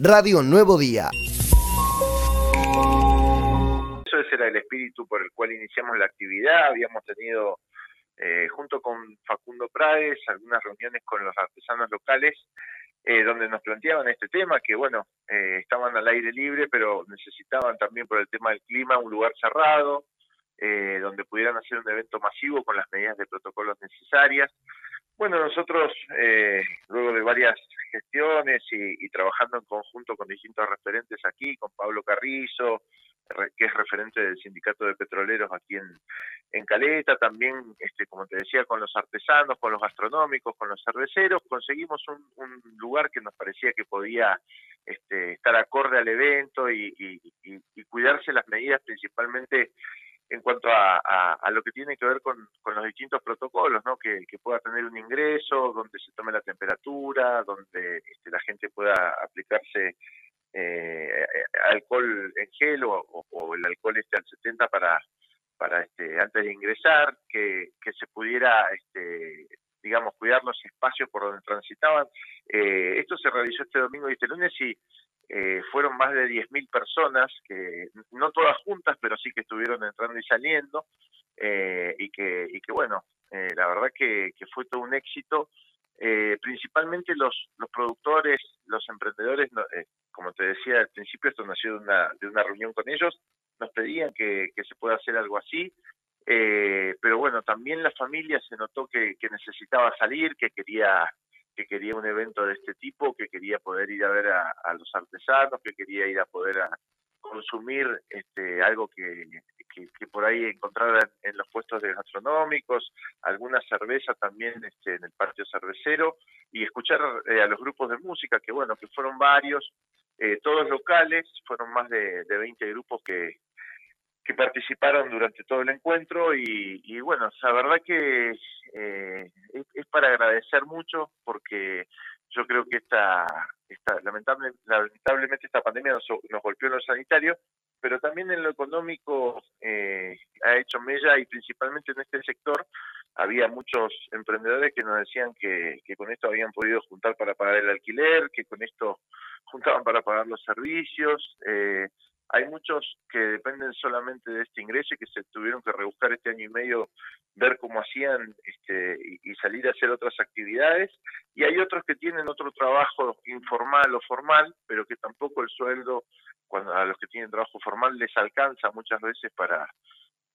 Radio Nuevo Día. Eso ese era el espíritu por el cual iniciamos la actividad. Habíamos tenido, eh, junto con Facundo Prades, algunas reuniones con los artesanos locales eh, donde nos planteaban este tema, que bueno, eh, estaban al aire libre, pero necesitaban también por el tema del clima un lugar cerrado, donde pudieran hacer un evento masivo con las medidas de protocolos necesarias. Bueno, nosotros, eh, luego de varias gestiones y, trabajando en conjunto con distintos referentes aquí, con Pablo Carrizo, que es referente del Sindicato de Petroleros aquí en, en Caleta, también, este, como te decía, con los artesanos, con los gastronómicos, con los cerveceros, conseguimos un, lugar que nos parecía que podía este, estar acorde al evento y cuidarse las medidas principalmente en cuanto a, a, lo que tiene que ver con, con los distintos protocolos, ¿no? Que, que, pueda tener un ingreso, donde se tome la temperatura, donde este, la gente pueda aplicarse eh, alcohol en gel o, o, el alcohol este al 70 para, para este, antes de ingresar, que, que se pudiera este, digamos, cuidar los espacios por donde transitaban. Eh, esto se realizó este domingo y este lunes y eh, fueron más de 10.000 personas, que no todas juntas, pero sí que estuvieron entrando y saliendo, eh, y, que, y que bueno, eh, la verdad que, fue todo un éxito. principalmente los, los productores, los emprendedores, como te decía al principio, esto nació de una, de una reunión con ellos, nos pedían que, que se pueda hacer algo así, pero bueno, también la familia se notó que, que necesitaba salir, que quería que quería un evento de este tipo, que quería poder ir a ver a, los artesanos, que quería ir a poder a consumir este, algo que, que, por ahí encontrar en, los puestos de gastronómicos, alguna cerveza también este, en el patio cervecero y escuchar eh, a los grupos de música, que bueno, que fueron varios, eh, todos locales, fueron más de, de 20 grupos que, que participaron durante todo el encuentro y, y bueno, la verdad que eh, es, para agradecer mucho porque yo creo que esta, esta lamentable, lamentablemente esta pandemia nos, golpeó en lo sanitario, pero también en lo económico eh, ha hecho mella y principalmente en este sector había muchos emprendedores que nos decían que, que con esto habían podido juntar para pagar el alquiler, que con esto juntaban para pagar los servicios. Eh, hay muchos que dependen solamente de este ingreso y que se tuvieron que rebuscar este año y medio, ver cómo hacían este, y, salir a hacer otras actividades. Y hay otros que tienen otro trabajo informal o formal, pero que tampoco el sueldo, cuando a los que tienen trabajo formal, les alcanza muchas veces para,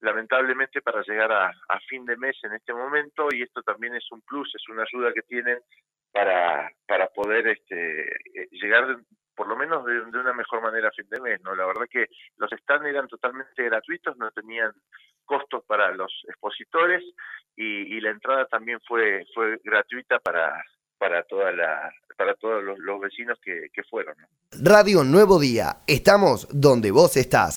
lamentablemente, para llegar a, fin de mes en este momento. Y esto también es un plus, es una ayuda que tienen para, para poder este, eh, llegar por lo menos de, una mejor manera a fin de mes, ¿no? La verdad que los stands eran totalmente gratuitos, no tenían costos para los expositores y, la entrada también fue fue gratuita para para toda la para todos los, vecinos que, que fueron. Radio Nuevo Día, estamos donde vos estás.